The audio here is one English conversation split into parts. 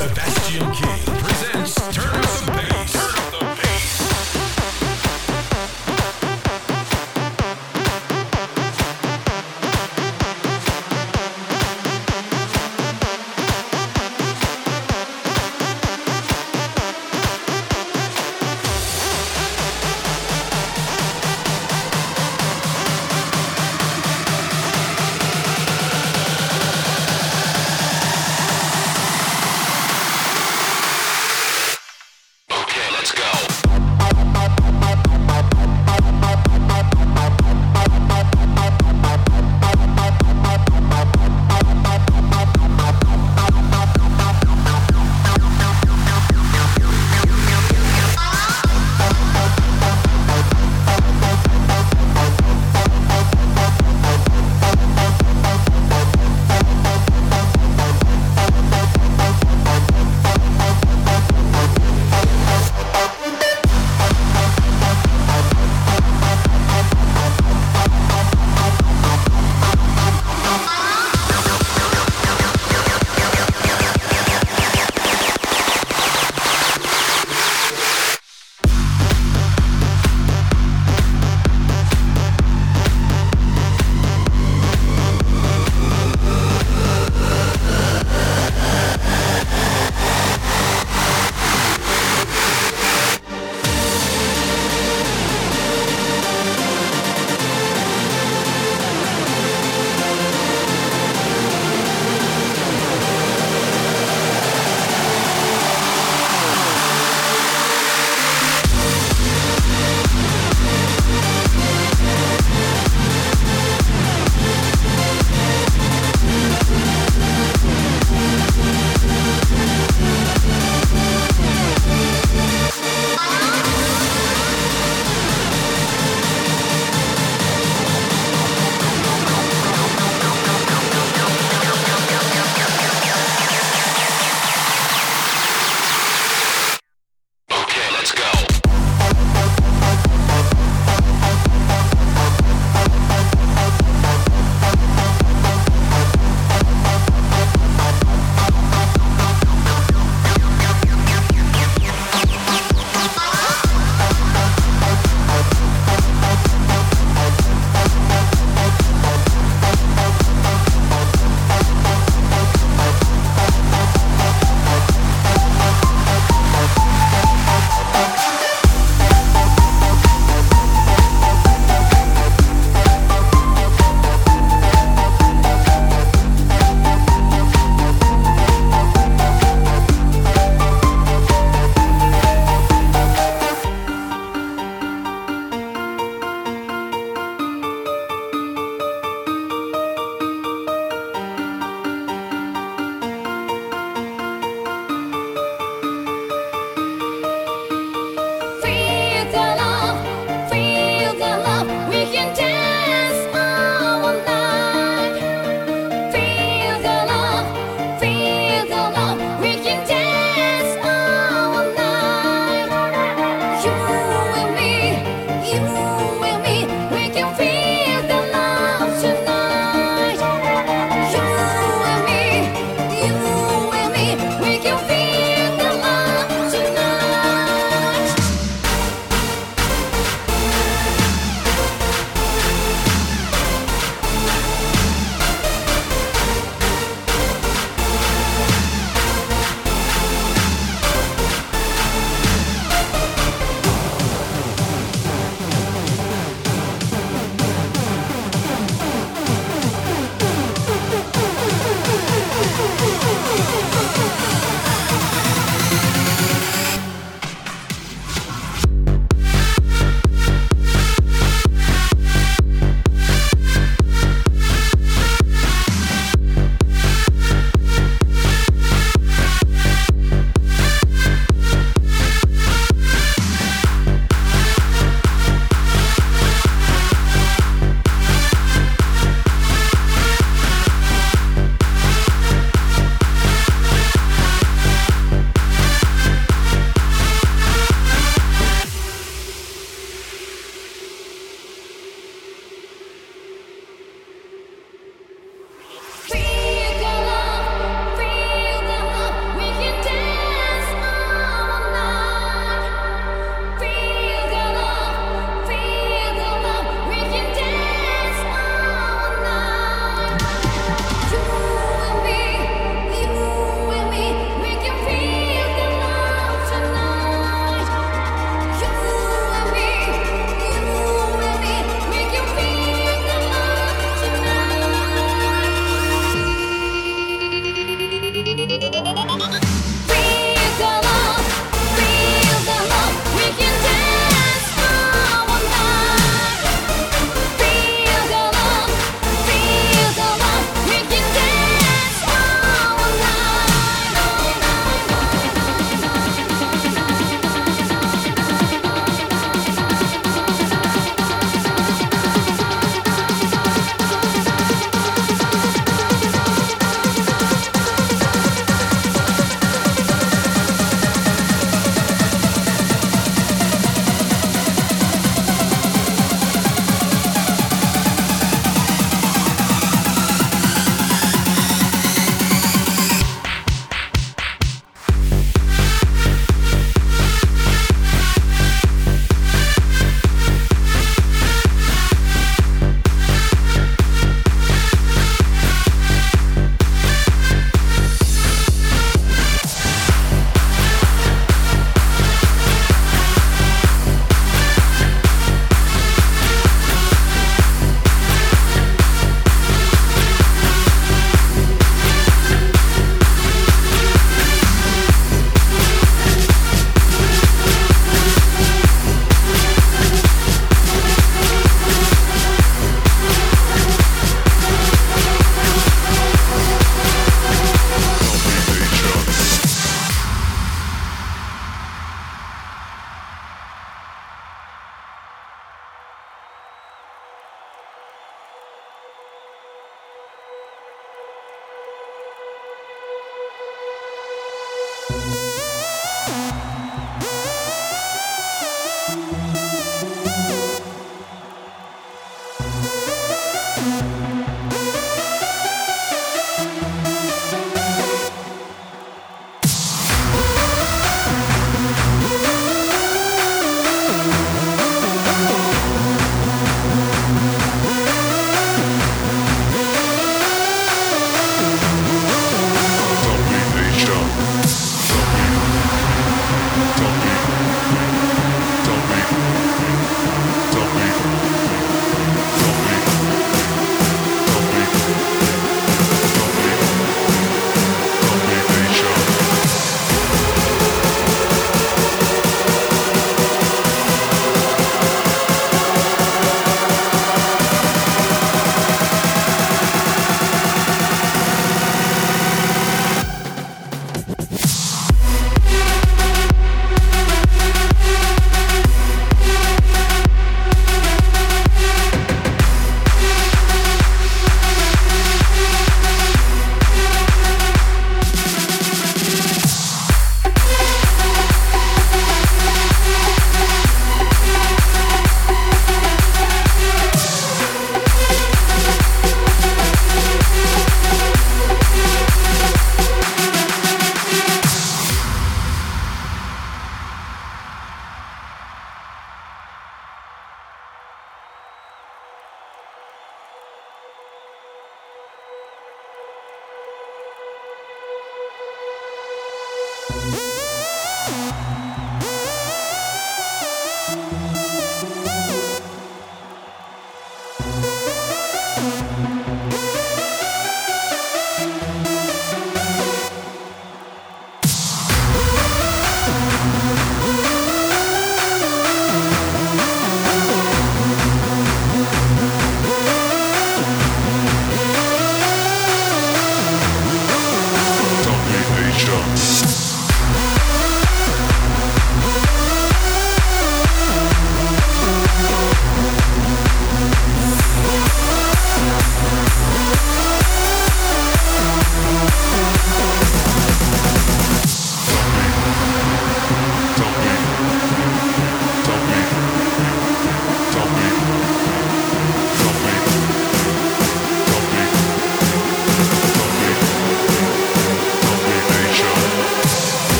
Sebastian King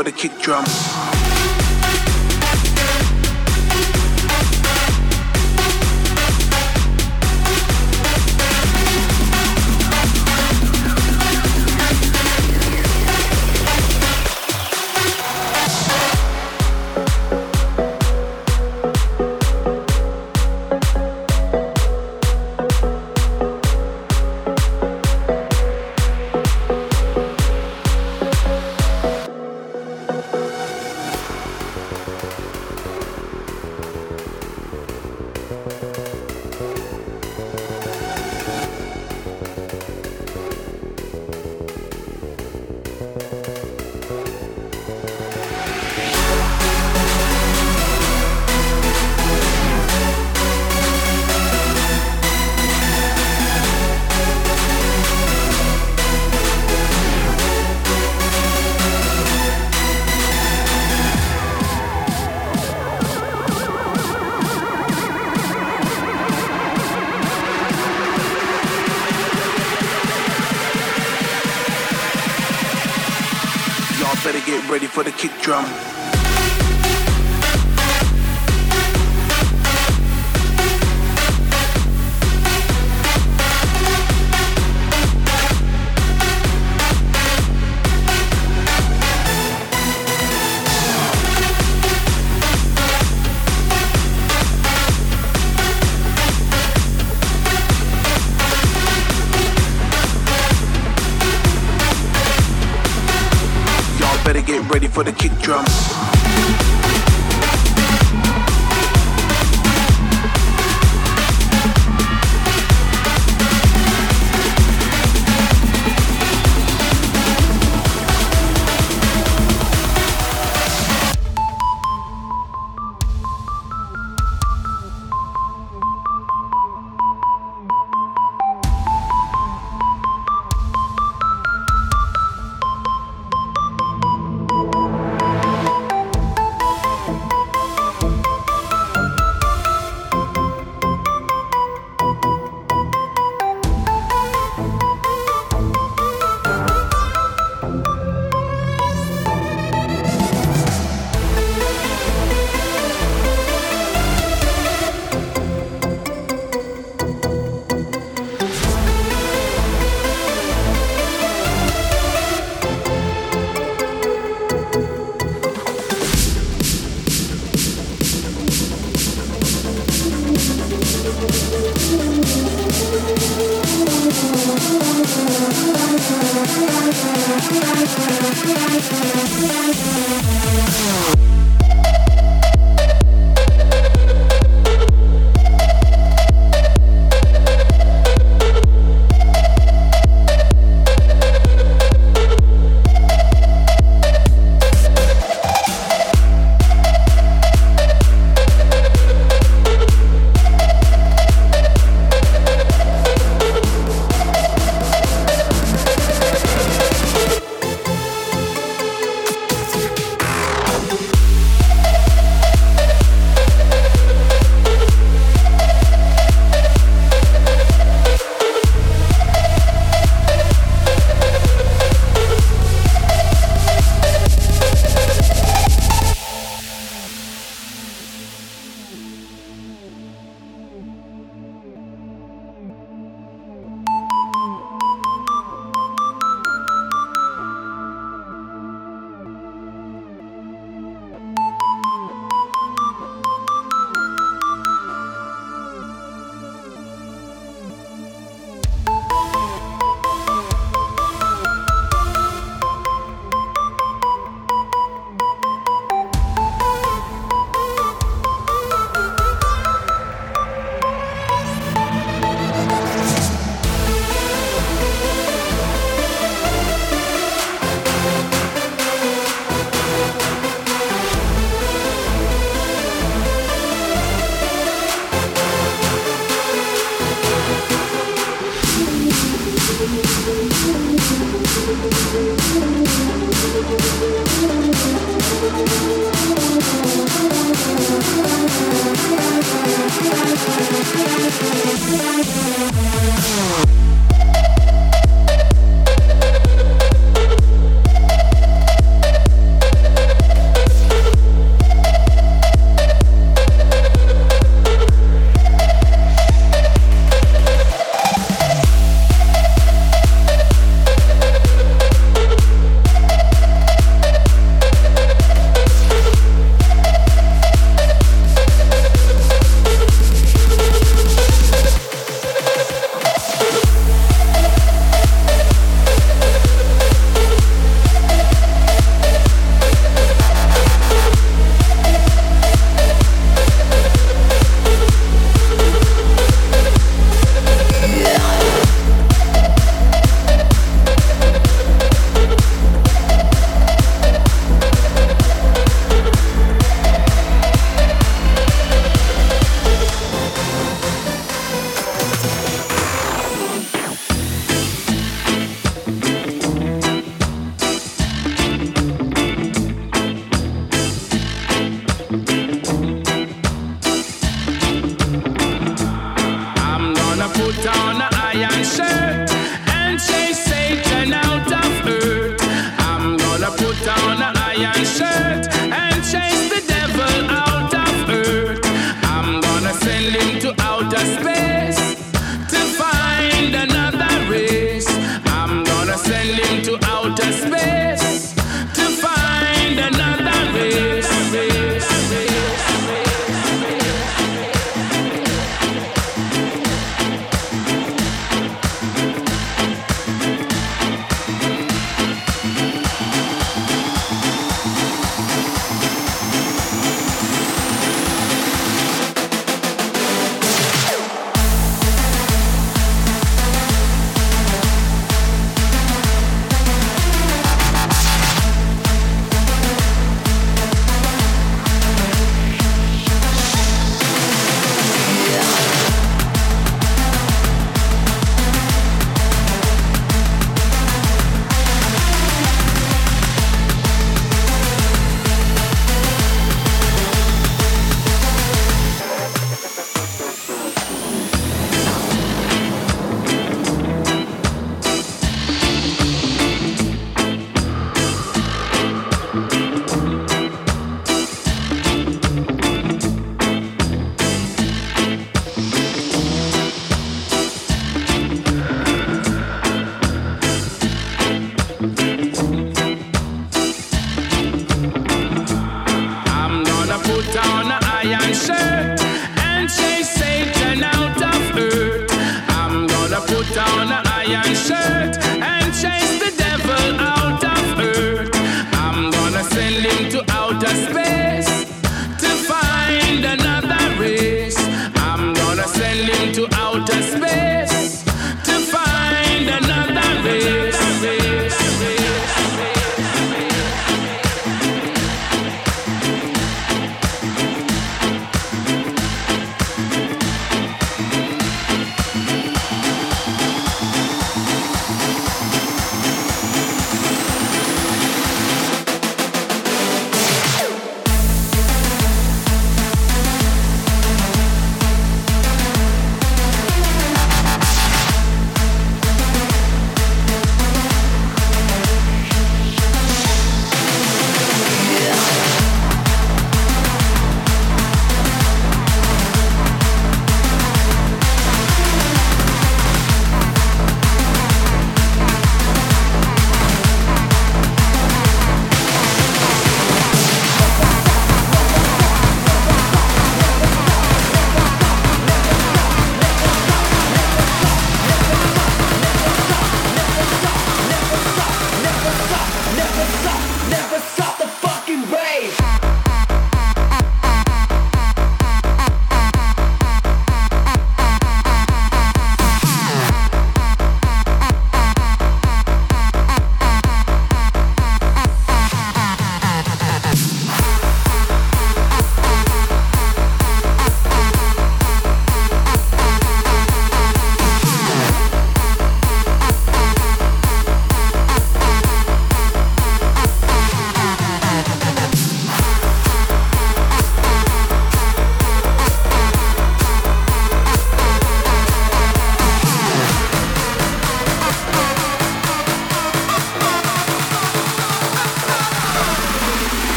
for the kick drum.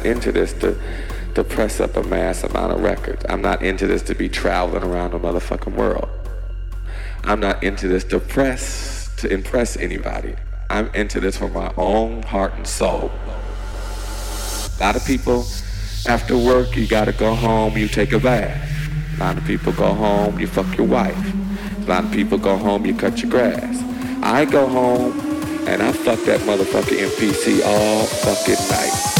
Not into this to to press up a mass amount of records. I'm not into this to be traveling around the motherfucking world. I'm not into this to press to impress anybody. I'm into this for my own heart and soul. A lot of people after work you gotta go home, you take a bath. A lot of people go home, you fuck your wife. A lot of people go home, you cut your grass. I go home and I fuck that motherfucking MPC all fucking night.